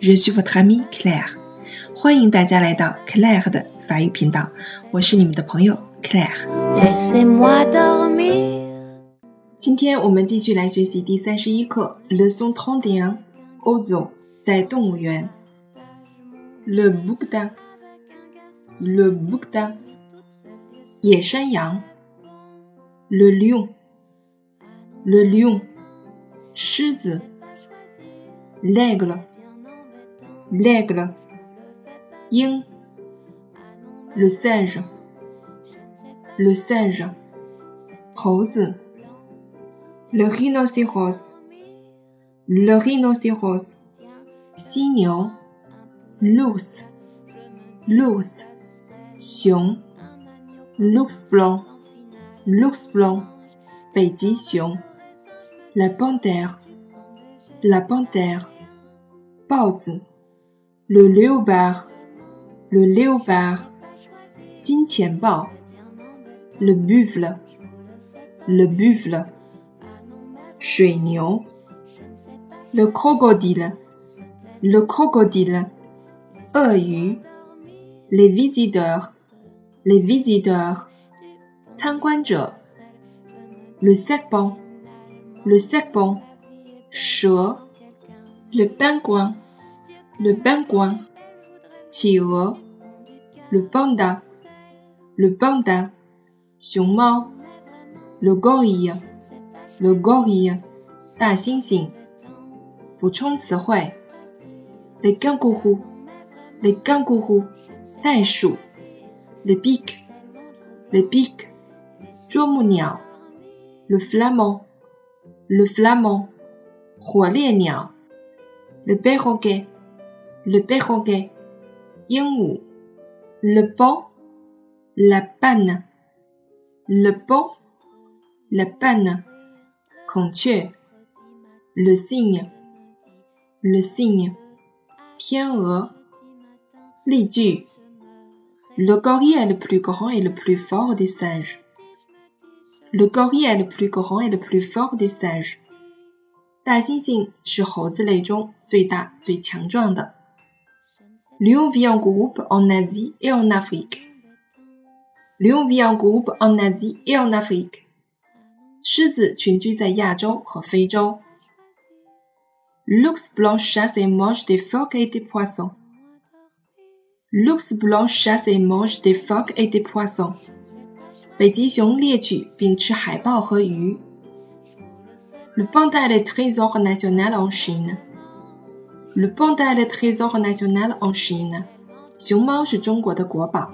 Je suis votre amie Claire. 欢迎大家来到 Claire 的法语频道，我是你们的朋友 Claire。今天我们继续来学习第三十一课，leçon trente et un。欧洲在动物园，le bouquetin，le bouquetin，野山羊，le lion，le lion，狮子 ，l'aigle，l'aigle，鹰，le singe，le singe，猴子。le rhinocéros, le rhinocéros, signaux, l'ours, l'ours, xiong, l'ours blanc, l'ours blanc, xiong, la panthère, la panthère, baozi, Le léopard, le léopard, bao, le buffle, le buffle, le crocodile, le crocodile, les visiteurs, les visiteurs, le serpent, le serpent, le pingouin, le pingouin, le panda, le panda, le gorille, le gorille，大猩猩。补充词汇：le kangourou，le kangourou，袋鼠；le pic，le pic，啄木鸟；le flamand，le flamand，火烈鸟；le perroquet，le perroquet，鹦鹉；le pan，la panne，le pan，la panne。孔雀，le cygne，le cygne，天鹅。例句：Le gorille est le plus grand et le plus fort des singes. Le gorille est le plus grand et le plus fort des singes. 大猩猩是猴子类中最大最强壮的。 Lion vit en groupe en Asie et en Afrique. Lion vit en groupe en Asie et en Afrique. 狮子群居在亚洲和非洲。L'ours blanc chasse et mange des phoques et des poissons. L'ours blanc chasse et mange des phoques et des poissons. 北极熊猎取并吃海豹和鱼。Le panda est le trésor national en Chine. Le panda est le trésor national en Chine. 熊猫是中国的国宝。